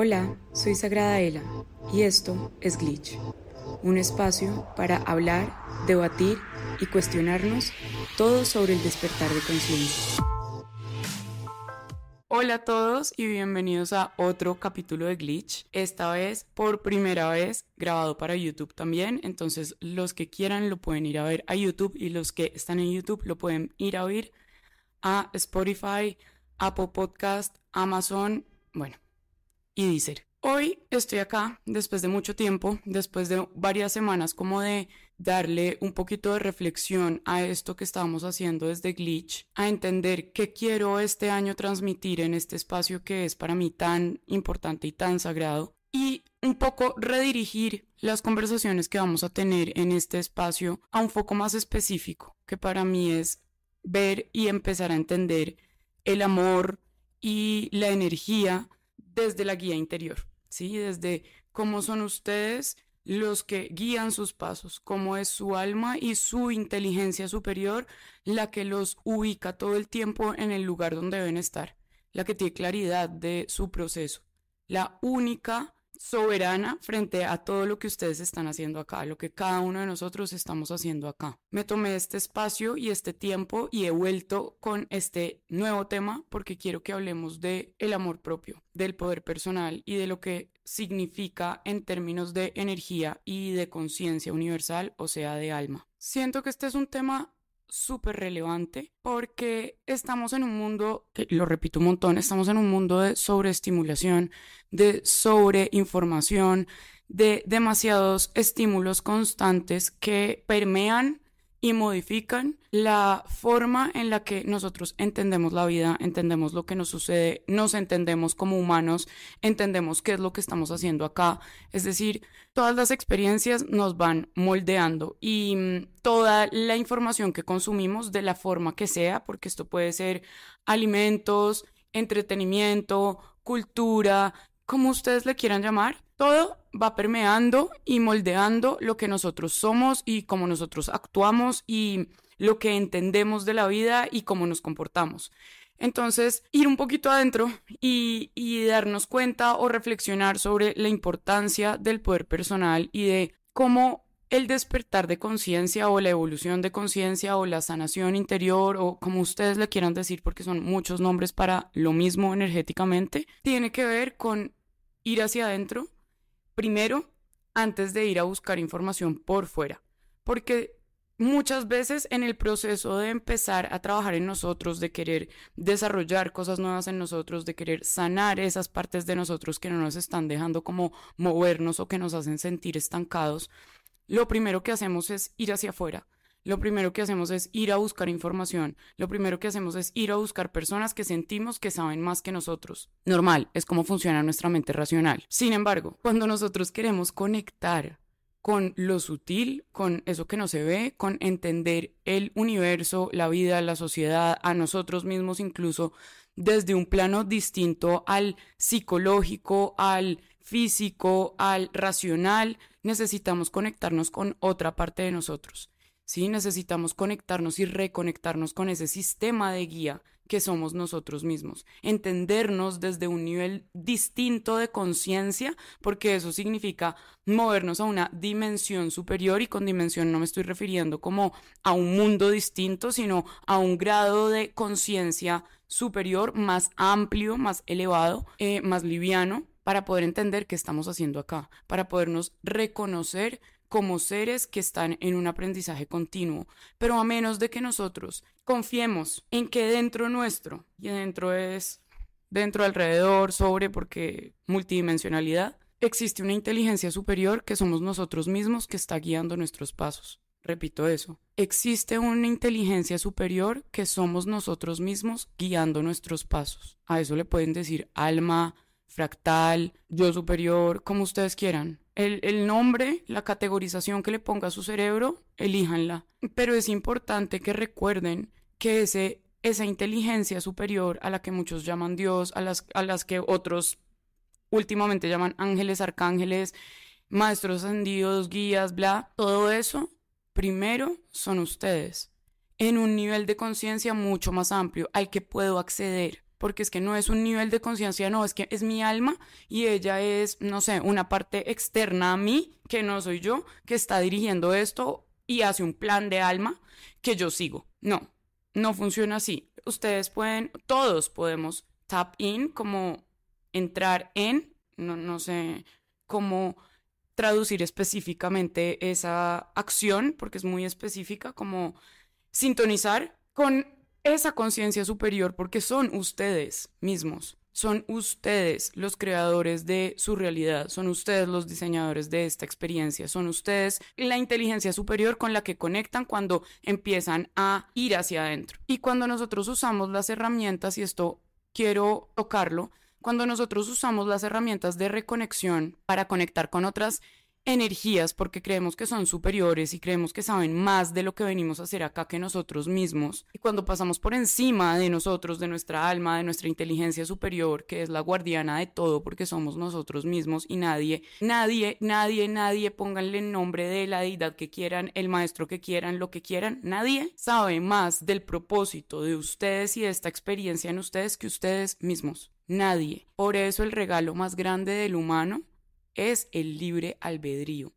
Hola, soy Sagrada Ela y esto es Glitch, un espacio para hablar, debatir y cuestionarnos todo sobre el despertar de conciencia. Hola a todos y bienvenidos a otro capítulo de Glitch. Esta vez, por primera vez, grabado para YouTube también. Entonces, los que quieran lo pueden ir a ver a YouTube y los que están en YouTube lo pueden ir a oír a Spotify, Apple Podcast, Amazon, bueno, y Deezer. Hoy estoy acá después de mucho tiempo, después de varias semanas como de darle un poquito de reflexión a esto que estamos haciendo desde Glitch, a entender qué quiero este año transmitir en este espacio que es para mí tan importante y tan sagrado y un poco redirigir las conversaciones que vamos a tener en este espacio a un foco más específico, que para mí es ver y empezar a entender el amor y la energía desde la guía interior, ¿sí? Desde cómo son ustedes los que guían sus pasos, cómo es su alma y su inteligencia superior la que los ubica todo el tiempo en el lugar donde deben estar, la que tiene claridad de su proceso, la única soberana frente a todo lo que ustedes están haciendo acá, lo que cada uno de nosotros estamos haciendo acá. Me tomé este espacio y este tiempo y he vuelto con este nuevo tema porque quiero que hablemos de el amor propio, del poder personal y de lo que significa en términos de energía y de conciencia universal, o sea, de alma. Siento que este es un tema súper relevante porque estamos en un mundo, lo repito un montón, estamos en un mundo de sobreestimulación, de sobreinformación, de demasiados estímulos constantes que permean y modifican la forma en la que nosotros entendemos la vida, entendemos lo que nos sucede, nos entendemos como humanos, entendemos qué es lo que estamos haciendo acá. Es decir, todas las experiencias nos van moldeando y mm, toda la información que consumimos de la forma que sea, porque esto puede ser alimentos, entretenimiento, cultura, como ustedes le quieran llamar, todo va permeando y moldeando lo que nosotros somos y cómo nosotros actuamos y lo que entendemos de la vida y cómo nos comportamos. Entonces, ir un poquito adentro y, y, darnos cuenta o reflexionar sobre la importancia del poder personal y de cómo el despertar de conciencia o la evolución de conciencia o la sanación interior o como ustedes le quieran decir porque son muchos nombres para lo mismo energéticamente, tiene que ver con ir hacia adentro primero antes de ir a buscar información por fuera, porque muchas veces en el proceso de empezar a trabajar en nosotros, de querer desarrollar cosas nuevas en nosotros, de querer sanar esas partes de nosotros que no nos están dejando como movernos o que nos hacen sentir estancados, lo primero que hacemos es ir hacia afuera lo primero que hacemos es ir a buscar información, lo primero que hacemos es ir a buscar personas que sentimos que saben más que nosotros. Normal, es como funciona nuestra mente racional. Sin embargo, cuando nosotros queremos conectar con lo sutil, con eso que no se ve, con entender el universo, la vida, la sociedad, a nosotros mismos incluso, desde un plano distinto al psicológico, al físico, al racional, necesitamos conectarnos con otra parte de nosotros. ¿Sí? Necesitamos conectarnos y reconectarnos con ese sistema de guía que somos nosotros mismos, entendernos desde un nivel distinto de conciencia, porque eso significa movernos a una dimensión superior y con dimensión no me estoy refiriendo como a un mundo distinto, sino a un grado de conciencia superior más amplio, más elevado, eh, más liviano, para poder entender qué estamos haciendo acá, para podernos reconocer como seres que están en un aprendizaje continuo, pero a menos de que nosotros confiemos en que dentro nuestro, y dentro es dentro, alrededor, sobre, porque multidimensionalidad, existe una inteligencia superior que somos nosotros mismos que está guiando nuestros pasos. Repito eso. Existe una inteligencia superior que somos nosotros mismos guiando nuestros pasos. A eso le pueden decir alma, fractal, yo superior, como ustedes quieran. El, nombre, la categorización que le ponga a su cerebro, elíjanla. Pero es importante que recuerden que ese, esa inteligencia superior a la que muchos llaman Dios, a las, a las que otros últimamente llaman ángeles, arcángeles, maestros ascendidos, guías, bla, todo eso, primero son ustedes, en un nivel de conciencia mucho más amplio al que puedo acceder porque es que no es un nivel de conciencia, no, es que es mi alma y ella es, no sé, una parte externa a mí, que no soy yo, que está dirigiendo esto y hace un plan de alma que yo sigo. No, no funciona así. Ustedes pueden, todos podemos tap in, como entrar en, no, no sé cómo traducir específicamente esa acción, porque es muy específica, como sintonizar con esa conciencia superior, porque son ustedes mismos, son ustedes los creadores de su realidad, son ustedes los diseñadores de esta experiencia, son ustedes la inteligencia superior con la que conectan cuando empiezan a ir hacia adentro. Y cuando nosotros usamos las herramientas, y esto quiero tocarlo, cuando nosotros usamos las herramientas de reconexión para conectar con otras energías porque creemos que son superiores y creemos que saben más de lo que venimos a hacer acá que nosotros mismos. Y cuando pasamos por encima de nosotros, de nuestra alma, de nuestra inteligencia superior, que es la guardiana de todo porque somos nosotros mismos y nadie, nadie, nadie, nadie, pónganle el nombre de la deidad que quieran, el maestro que quieran, lo que quieran, nadie sabe más del propósito de ustedes y de esta experiencia en ustedes que ustedes mismos. Nadie. Por eso el regalo más grande del humano es el libre albedrío.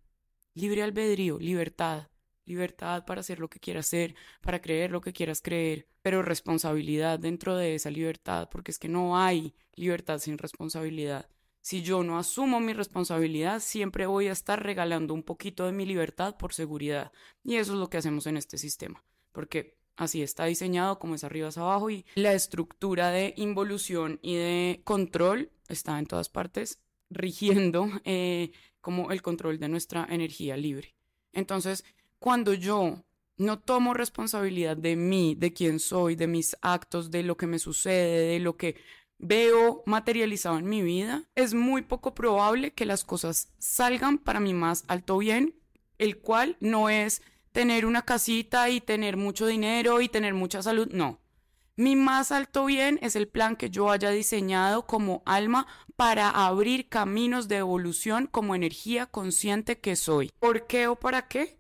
Libre albedrío, libertad. Libertad para hacer lo que quieras hacer, para creer lo que quieras creer, pero responsabilidad dentro de esa libertad, porque es que no hay libertad sin responsabilidad. Si yo no asumo mi responsabilidad, siempre voy a estar regalando un poquito de mi libertad por seguridad. Y eso es lo que hacemos en este sistema, porque así está diseñado, como es arriba es abajo, y la estructura de involución y de control está en todas partes rigiendo eh, como el control de nuestra energía libre. Entonces, cuando yo no tomo responsabilidad de mí, de quién soy, de mis actos, de lo que me sucede, de lo que veo materializado en mi vida, es muy poco probable que las cosas salgan para mi más alto bien, el cual no es tener una casita y tener mucho dinero y tener mucha salud, no. Mi más alto bien es el plan que yo haya diseñado como alma para abrir caminos de evolución como energía consciente que soy. ¿Por qué o para qué?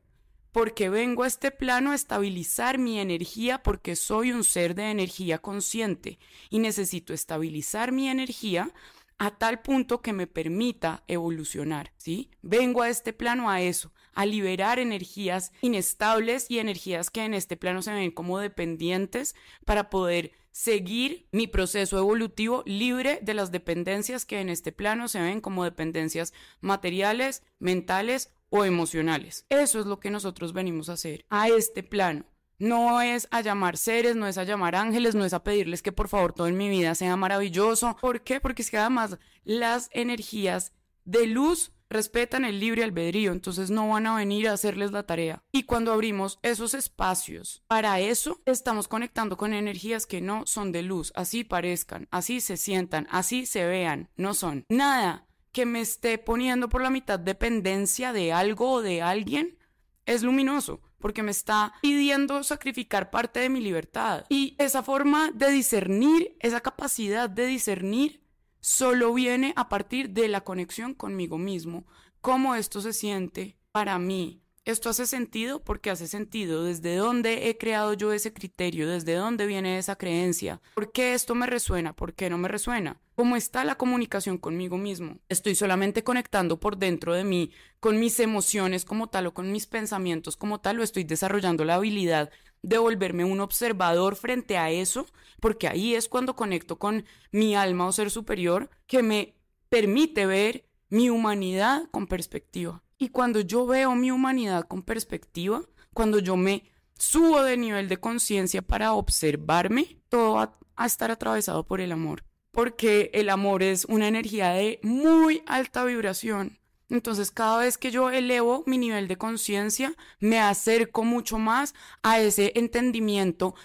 Porque vengo a este plano a estabilizar mi energía porque soy un ser de energía consciente y necesito estabilizar mi energía a tal punto que me permita evolucionar, ¿sí? Vengo a este plano a eso, a liberar energías inestables y energías que en este plano se ven como dependientes para poder seguir mi proceso evolutivo libre de las dependencias que en este plano se ven como dependencias materiales, mentales o emocionales. Eso es lo que nosotros venimos a hacer a este plano. No es a llamar seres, no es a llamar ángeles, no es a pedirles que por favor todo en mi vida sea maravilloso. ¿Por qué? Porque es que además las energías de luz respetan el libre albedrío, entonces no van a venir a hacerles la tarea. Y cuando abrimos esos espacios para eso, estamos conectando con energías que no son de luz, así parezcan, así se sientan, así se vean, no son nada que me esté poniendo por la mitad dependencia de algo o de alguien es luminoso porque me está pidiendo sacrificar parte de mi libertad. Y esa forma de discernir, esa capacidad de discernir solo viene a partir de la conexión conmigo mismo, cómo esto se siente para mí. Esto hace sentido porque hace sentido. Desde dónde he creado yo ese criterio, desde dónde viene esa creencia, por qué esto me resuena, por qué no me resuena, cómo está la comunicación conmigo mismo. Estoy solamente conectando por dentro de mí con mis emociones como tal o con mis pensamientos como tal o estoy desarrollando la habilidad de volverme un observador frente a eso, porque ahí es cuando conecto con mi alma o ser superior que me permite ver mi humanidad con perspectiva. Y cuando yo veo mi humanidad con perspectiva, cuando yo me subo de nivel de conciencia para observarme, todo va a estar atravesado por el amor. Porque el amor es una energía de muy alta vibración. Entonces, cada vez que yo elevo mi nivel de conciencia, me acerco mucho más a ese entendimiento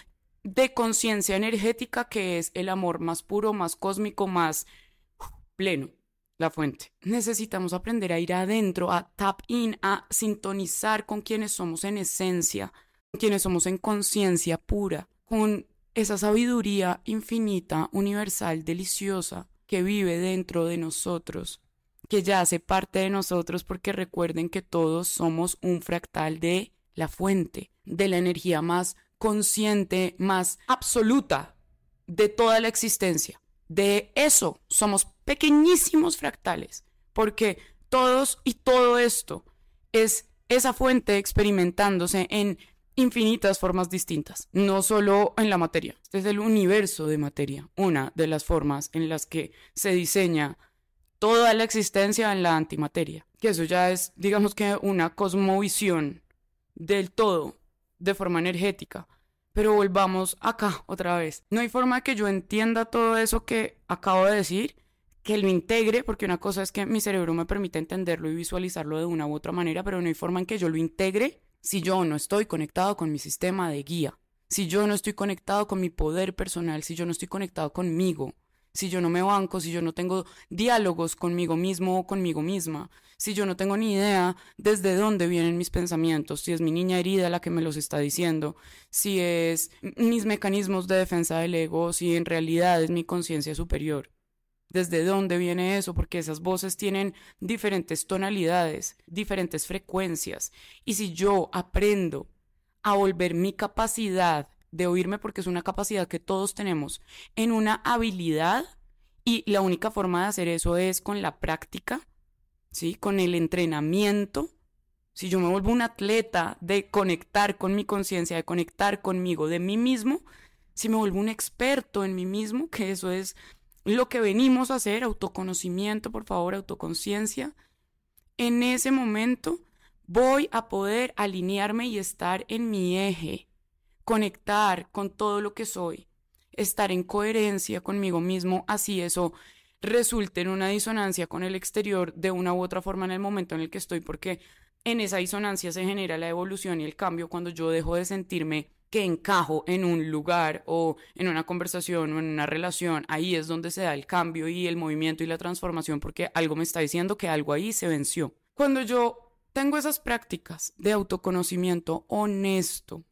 de conciencia energética que es el amor más puro, más cósmico, más pleno, la fuente. Necesitamos aprender a ir adentro, a tap in, a sintonizar con quienes somos en esencia, con quienes somos en conciencia pura, con esa sabiduría infinita, universal, deliciosa que vive dentro de nosotros que ya hace parte de nosotros porque recuerden que todos somos un fractal de la fuente, de la energía más consciente, más absoluta de toda la existencia. De eso somos pequeñísimos fractales, porque todos y todo esto es esa fuente experimentándose en infinitas formas distintas, no solo en la materia. Este es el universo de materia, una de las formas en las que se diseña toda la existencia en la antimateria, que eso ya es, digamos que, una cosmovisión del todo, de forma energética. Pero volvamos acá otra vez. No hay forma que yo entienda todo eso que acabo de decir, que lo integre, porque una cosa es que mi cerebro me permite entenderlo y visualizarlo de una u otra manera, pero no hay forma en que yo lo integre si yo no estoy conectado con mi sistema de guía, si yo no estoy conectado con mi poder personal, si yo no estoy conectado conmigo, si yo no me banco, si yo no tengo diálogos conmigo mismo o conmigo misma, si yo no tengo ni idea desde dónde vienen mis pensamientos, si es mi niña herida la que me los está diciendo, si es mis mecanismos de defensa del ego, si en realidad es mi conciencia superior. ¿Desde dónde viene eso? Porque esas voces tienen diferentes tonalidades, diferentes frecuencias. Y si yo aprendo a volver mi capacidad de oírme porque es una capacidad que todos tenemos, en una habilidad y la única forma de hacer eso es con la práctica, ¿sí? Con el entrenamiento. Si yo me vuelvo un atleta de conectar con mi conciencia, de conectar conmigo, de mí mismo, si me vuelvo un experto en mí mismo, que eso es lo que venimos a hacer, autoconocimiento, por favor, autoconciencia, en ese momento voy a poder alinearme y estar en mi eje, conectar con todo lo que soy, estar en coherencia conmigo mismo, así eso resulte en una disonancia con el exterior de una u otra forma en el momento en el que estoy, porque en esa disonancia se genera la evolución y el cambio cuando yo dejo de sentirme que encajo en un lugar o en una conversación o en una relación, ahí es donde se da el cambio y el movimiento y la transformación porque algo me está diciendo que algo ahí se venció. Cuando yo tengo esas prácticas de autoconocimiento honesto,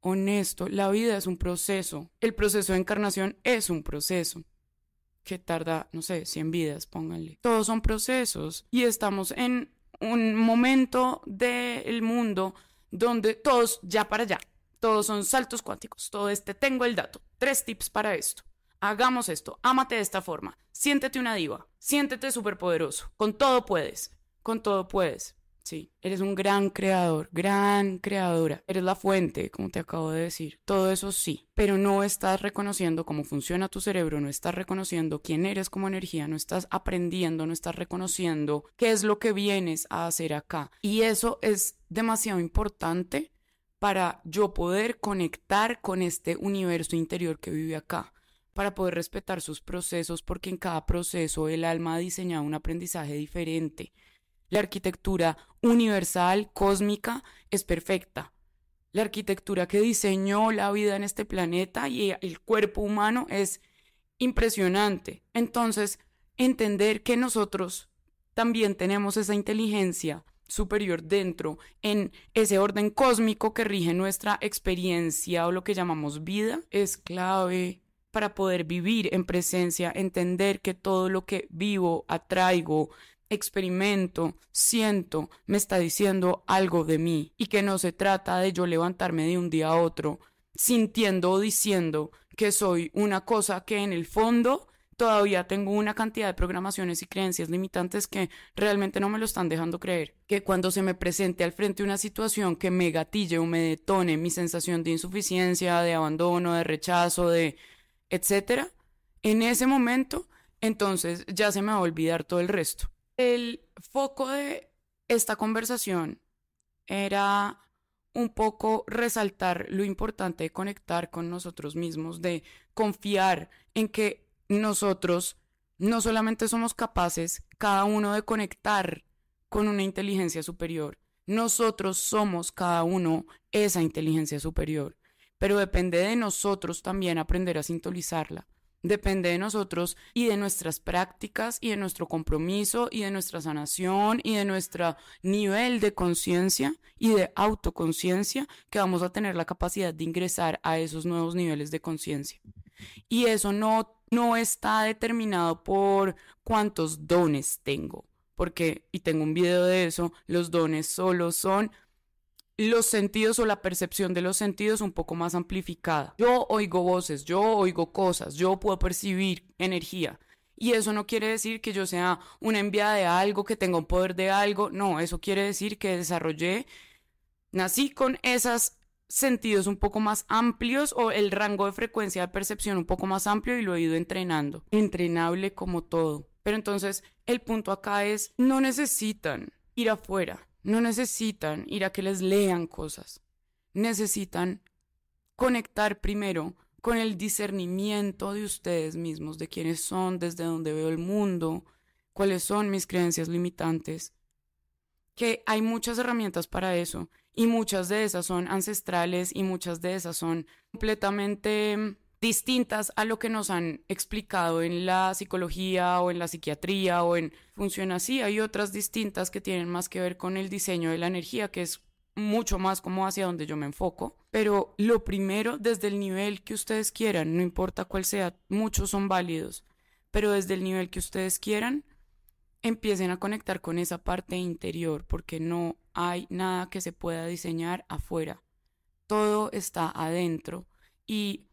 honesto. La vida es un proceso. El proceso de encarnación es un proceso que tarda, no sé, 100 vidas, pónganle. Todos son procesos y estamos en un momento del mundo donde todos ya para allá, todos son saltos cuánticos, todo este tengo el dato, tres tips para esto. Hagamos esto, ámate de esta forma, siéntete una diva, siéntete superpoderoso, con todo puedes, con todo puedes. Sí, eres un gran creador, gran creadora. Eres la fuente, como te acabo de decir. Todo eso sí, pero no estás reconociendo cómo funciona tu cerebro, no estás reconociendo quién eres como energía, no estás aprendiendo, no estás reconociendo qué es lo que vienes a hacer acá. Y eso es demasiado importante para yo poder conectar con este universo interior que vive acá para poder respetar sus procesos, porque en cada proceso el alma ha diseñado un aprendizaje diferente. La arquitectura universal, cósmica, es perfecta. La arquitectura que diseñó la vida en este planeta y el cuerpo humano es impresionante. Entonces, entender que nosotros también tenemos esa inteligencia superior dentro en ese orden cósmico que rige nuestra experiencia o lo que llamamos vida es clave para poder vivir en presencia, entender que todo lo que vivo, atraigo, experimento, siento, me está diciendo algo de mí y que no se trata de yo levantarme de un día a otro sintiendo o diciendo que soy una cosa que en el fondo todavía tengo una cantidad de programaciones y creencias limitantes que realmente no me lo están dejando creer. Que cuando se me presente al frente una situación que me gatille o me detone mi sensación de insuficiencia, de abandono, de rechazo, de etcétera, en ese momento, entonces ya se me va a olvidar todo el resto. El foco de esta conversación era un poco resaltar lo importante de conectar con nosotros mismos, de confiar en que nosotros no solamente somos capaces cada uno de conectar con una inteligencia superior, nosotros somos cada uno esa inteligencia superior, pero depende de nosotros también aprender a sintonizarla. Depende de nosotros y de nuestras prácticas y de nuestro compromiso y de nuestra sanación y de nuestro nivel de conciencia y de autoconciencia que vamos a tener la capacidad de ingresar a esos nuevos niveles de conciencia. Y eso no, no está determinado por cuántos dones tengo, porque, y tengo un video de eso, los dones solo son los sentidos o la percepción de los sentidos un poco más amplificada. Yo oigo voces, yo oigo cosas, yo puedo percibir energía. Y eso no quiere decir que yo sea una enviada de algo, que tenga un poder de algo. No, eso quiere decir que desarrollé, nací con esos sentidos un poco más amplios o el rango de frecuencia de percepción un poco más amplio y lo he ido entrenando. Entrenable como todo. Pero entonces el punto acá es, no necesitan ir afuera no necesitan ir a que les lean cosas. Necesitan conectar primero con el discernimiento de ustedes mismos, de quiénes son, desde dónde veo el mundo, cuáles son mis creencias limitantes. Que hay muchas herramientas para eso y muchas de esas son ancestrales y muchas de esas son completamente distintas a lo que nos han explicado en la psicología o en la psiquiatría o en funciona así. Hay otras distintas que tienen más que ver con el diseño de la energía, que es mucho más como hacia donde yo me enfoco. Pero lo primero, desde el nivel que ustedes quieran, no importa cuál sea, muchos son válidos, pero desde el nivel que ustedes quieran, empiecen a conectar con esa parte interior, porque no hay nada que se pueda diseñar afuera. Todo está adentro. Y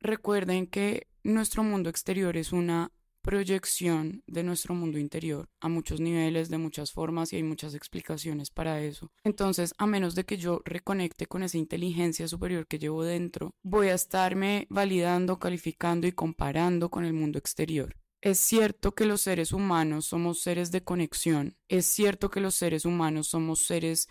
Recuerden que nuestro mundo exterior es una proyección de nuestro mundo interior a muchos niveles, de muchas formas y hay muchas explicaciones para eso. Entonces, a menos de que yo reconecte con esa inteligencia superior que llevo dentro, voy a estarme validando, calificando y comparando con el mundo exterior. Es cierto que los seres humanos somos seres de conexión, es cierto que los seres humanos somos seres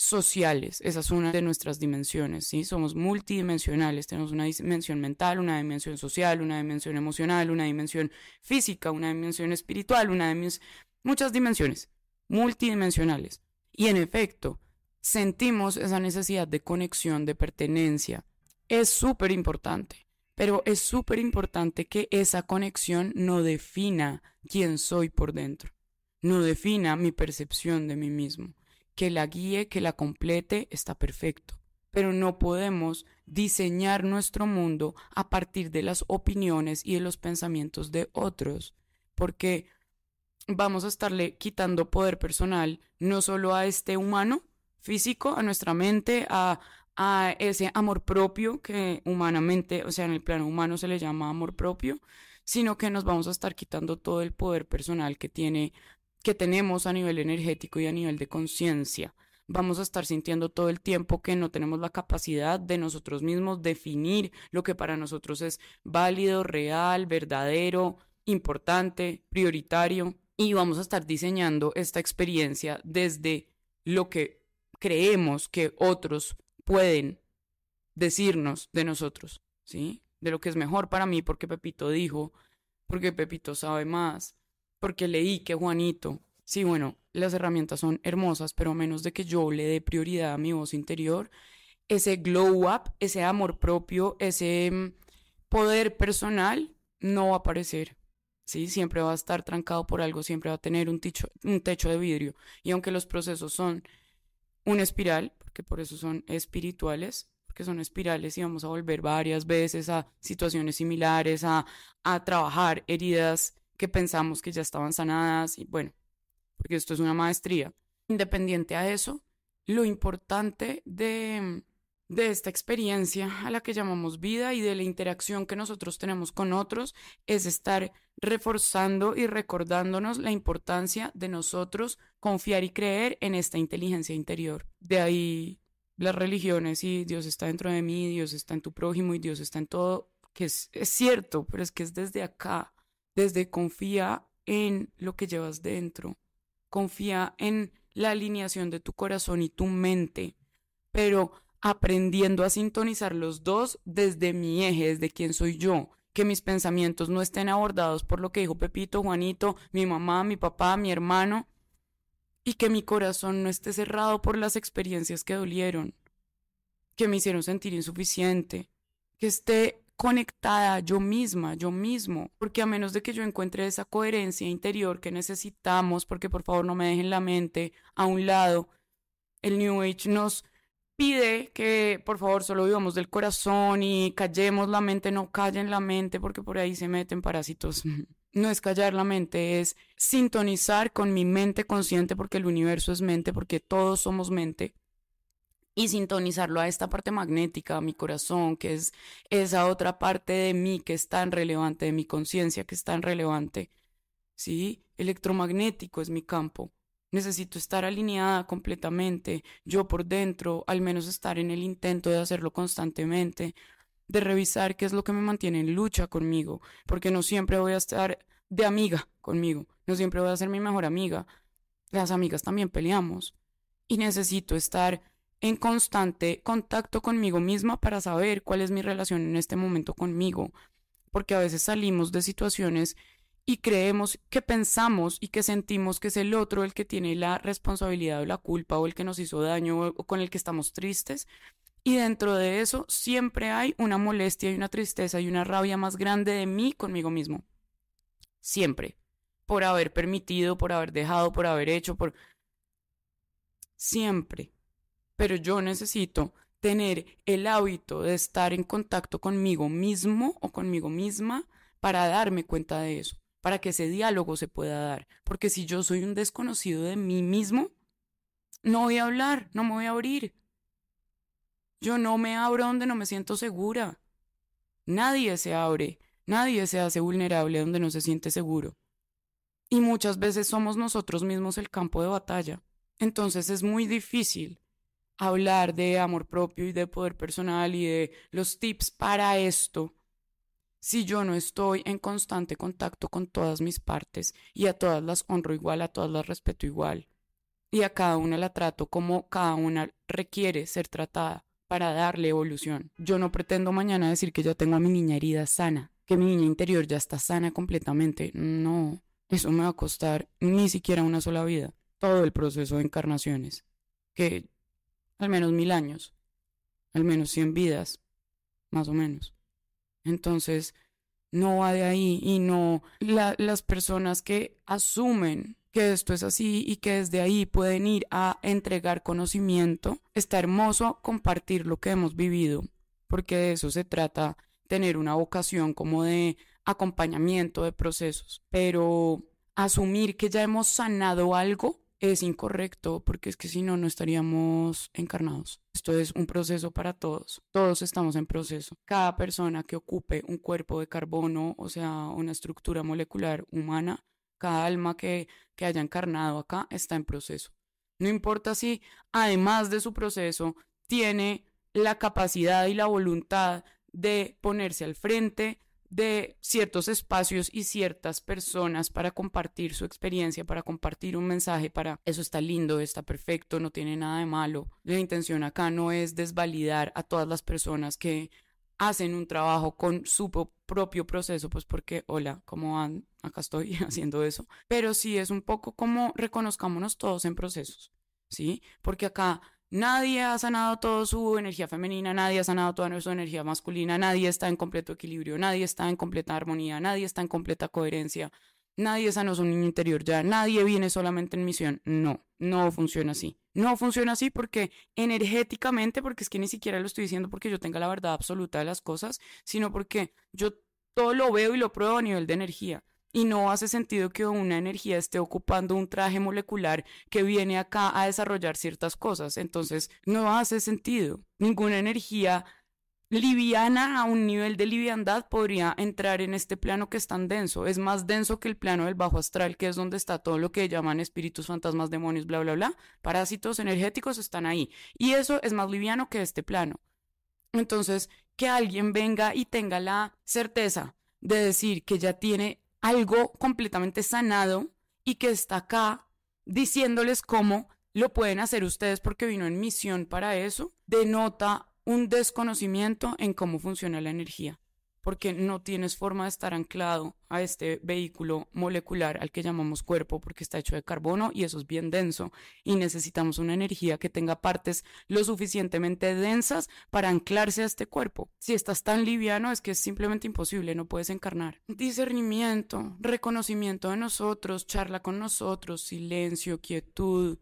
sociales. Esa es una de nuestras dimensiones, ¿sí? Somos multidimensionales, tenemos una dimensión mental, una dimensión social, una dimensión emocional, una dimensión física, una dimensión espiritual, una dimensión... muchas dimensiones, multidimensionales. Y en efecto, sentimos esa necesidad de conexión, de pertenencia. Es súper importante, pero es súper importante que esa conexión no defina quién soy por dentro, no defina mi percepción de mí mismo que la guíe, que la complete, está perfecto. Pero no podemos diseñar nuestro mundo a partir de las opiniones y de los pensamientos de otros, porque vamos a estarle quitando poder personal no solo a este humano físico, a nuestra mente, a, a ese amor propio que humanamente, o sea, en el plano humano se le llama amor propio, sino que nos vamos a estar quitando todo el poder personal que tiene que tenemos a nivel energético y a nivel de conciencia. Vamos a estar sintiendo todo el tiempo que no tenemos la capacidad de nosotros mismos definir lo que para nosotros es válido, real, verdadero, importante, prioritario. Y vamos a estar diseñando esta experiencia desde lo que creemos que otros pueden decirnos de nosotros, ¿sí? De lo que es mejor para mí porque Pepito dijo, porque Pepito sabe más, porque leí que Juanito, sí, bueno, las herramientas son hermosas, pero a menos de que yo le dé prioridad a mi voz interior, ese glow up, ese amor propio, ese mm, poder personal no va a aparecer. ¿sí? Siempre va a estar trancado por algo, siempre va a tener un un techo de vidrio. Y aunque los procesos son una espiral, porque por eso son espirituales, porque son espirales y vamos a volver varias veces a situaciones similares, a, a trabajar heridas que pensamos que ya estaban sanadas y bueno, porque esto es una maestría. Independiente a eso, lo importante de, de esta experiencia a la que llamamos vida y de la interacción que nosotros tenemos con otros es estar reforzando y recordándonos la importancia de nosotros confiar y creer en esta inteligencia interior. De ahí las religiones y Dios está dentro de mí, Dios está en tu prójimo y Dios está en todo, que es, es cierto, pero es que es desde acá desde confía en lo que llevas dentro, confía en la alineación de tu corazón y tu mente, pero aprendiendo a sintonizar los dos desde mi eje, desde quién soy yo, que mis pensamientos no estén abordados por lo que dijo Pepito, Juanito, mi mamá, mi papá, mi hermano, y que mi corazón no esté cerrado por las experiencias que dolieron, que me hicieron sentir insuficiente, que esté conectada yo misma, yo mismo, porque a menos de que yo encuentre esa coherencia interior que necesitamos, porque por favor no me dejen la mente a un lado, el New Age nos pide que por favor solo vivamos del corazón y callemos la mente, no callen la mente porque por ahí se meten parásitos. No es callar la mente, es sintonizar con mi mente consciente porque el universo es mente, porque todos somos mente y sintonizarlo a esta parte magnética, a mi corazón, que es esa otra parte de mí que es tan relevante, de mi conciencia que es tan relevante. ¿Sí? Electromagnético es mi campo. Necesito estar alineada completamente, yo por dentro, al menos estar en el intento de hacerlo constantemente, de revisar qué es lo que me mantiene en lucha conmigo, porque no siempre voy a estar de amiga conmigo, no siempre voy a ser mi mejor amiga. Las amigas también peleamos y necesito estar en constante contacto conmigo misma para saber cuál es mi relación en este momento conmigo, porque a veces salimos de situaciones y creemos que pensamos y que sentimos que es el otro el que tiene la responsabilidad o la culpa o el que nos hizo daño o con el que estamos tristes. Y dentro de eso siempre hay una molestia y una tristeza y una rabia más grande de mí conmigo mismo. Siempre. Por haber permitido, por haber dejado, por haber hecho, por... Siempre pero yo necesito tener el hábito de estar en contacto conmigo mismo o conmigo misma para darme cuenta de eso, para que ese diálogo se pueda dar. Porque si yo soy un desconocido de mí mismo, no voy a hablar, no me voy a abrir. Yo no me abro donde no me siento segura. Nadie se abre, nadie se hace vulnerable donde no se siente seguro. Y muchas veces somos nosotros mismos el campo de batalla. Entonces es muy difícil hablar de amor propio y de poder personal y de los tips para esto si yo no estoy en constante contacto con todas mis partes y a todas las honro igual, a todas las respeto igual y a cada una la trato como cada una requiere ser tratada para darle evolución. Yo no pretendo mañana decir que ya tengo a mi niña herida sana, que mi niña interior ya está sana completamente. No, eso me va a costar ni siquiera una sola vida, todo el proceso de encarnaciones, que al menos mil años, al menos cien vidas, más o menos. Entonces, no va de ahí y no las personas que asumen que esto es así y que desde ahí pueden ir a entregar conocimiento, está hermoso compartir lo que hemos vivido, porque de eso se trata, tener una vocación como de acompañamiento de procesos, pero asumir que ya hemos sanado algo es incorrecto porque es que si no, no estaríamos encarnados. Esto es un proceso para todos. Todos estamos en proceso. Cada persona que ocupe un cuerpo de carbono, o sea, una estructura molecular humana, cada alma que, que haya encarnado acá está en proceso. No importa si, además de su proceso, tiene la capacidad y la voluntad de ponerse al frente, de ciertos espacios y ciertas personas para compartir su experiencia, para compartir un mensaje, para eso está lindo, está perfecto, no tiene nada de malo. La intención acá no es desvalidar a todas las personas que hacen un trabajo con su propio proceso, pues porque, hola, ¿cómo van? Acá estoy haciendo eso. Pero sí es un poco como reconozcámonos todos en procesos, ¿sí? Porque acá Nadie ha sanado toda su energía femenina, nadie ha sanado toda su energía masculina, nadie está en completo equilibrio, nadie está en completa armonía, nadie está en completa coherencia, nadie sanó su niño interior ya, nadie viene solamente en misión. No, no funciona así. No funciona así porque energéticamente, porque es que ni siquiera lo estoy diciendo porque yo tenga la verdad absoluta de las cosas, sino porque yo todo lo veo y lo pruebo a nivel de energía. Y no hace sentido que una energía esté ocupando un traje molecular que viene acá a desarrollar ciertas cosas. Entonces, no hace sentido. Ninguna energía liviana a un nivel de liviandad podría entrar en este plano que es tan denso. Es más denso que el plano del bajo astral, que es donde está todo lo que llaman espíritus, fantasmas, demonios, bla, bla, bla. Parásitos energéticos están ahí. Y eso es más liviano que este plano. Entonces, que alguien venga y tenga la certeza de decir que ya tiene algo completamente sanado y que está acá diciéndoles cómo lo pueden hacer ustedes porque vino en misión para eso, denota un desconocimiento en cómo funciona la energía porque no tienes forma de estar anclado a este vehículo molecular al que llamamos cuerpo porque está hecho de carbono y eso es bien denso y necesitamos una energía que tenga partes lo suficientemente densas para anclarse a este cuerpo. Si estás tan liviano es que es simplemente imposible, no puedes encarnar. Discernimiento, reconocimiento de nosotros, charla con nosotros, silencio, quietud,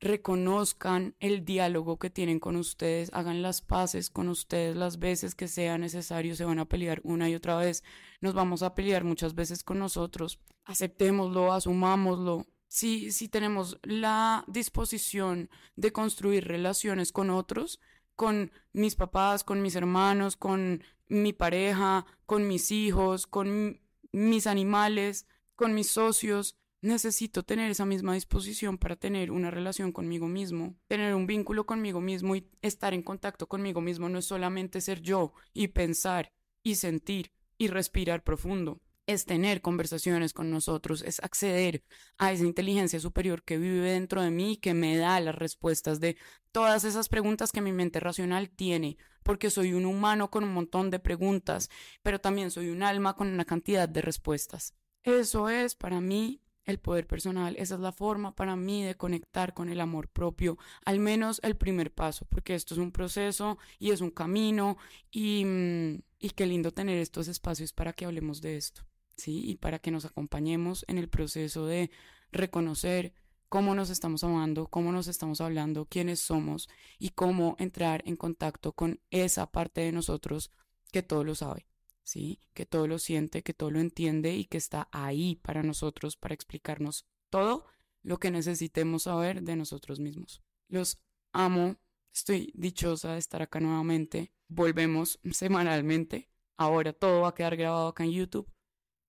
reconozcan el diálogo que tienen con ustedes, hagan las paces con ustedes las veces que sea necesario, se van a pelear una y otra vez, nos vamos a pelear muchas veces con nosotros, aceptémoslo, asumámoslo, si, si tenemos la disposición de construir relaciones con otros, con mis papás, con mis hermanos, con mi pareja, con mis hijos, con mis animales, con mis socios, necesito tener esa misma disposición para tener una relación conmigo mismo, tener un vínculo conmigo mismo y estar en contacto conmigo mismo no es solamente ser yo y pensar y sentir y respirar profundo, es tener conversaciones con nosotros, es acceder a esa inteligencia superior que vive dentro de mí y que me da las respuestas de todas esas preguntas que mi mente racional tiene, porque soy un humano con un montón de preguntas, pero también soy un alma con una cantidad de respuestas. Eso es para mí el poder personal. Esa es la forma para mí de conectar con el amor propio, al menos el primer paso, porque esto es un proceso y es un camino y, mm, y qué lindo tener estos espacios para que hablemos de esto, ¿sí? Y para que nos acompañemos en el proceso de reconocer cómo nos estamos amando, cómo nos estamos hablando, quiénes somos y cómo entrar en contacto con esa parte de nosotros que todo lo sabe. ¿Sí? Que todo lo siente, que todo lo entiende y que está ahí para nosotros, para explicarnos todo lo que necesitemos saber de nosotros mismos. Los amo, estoy dichosa de estar acá nuevamente. Volvemos semanalmente. Ahora todo va a quedar grabado acá en YouTube.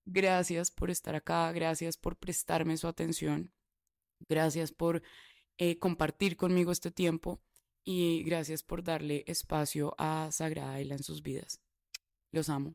Gracias por estar acá, gracias por prestarme su atención, gracias por eh, compartir conmigo este tiempo y gracias por darle espacio a Sagrada en sus vidas. Los amo.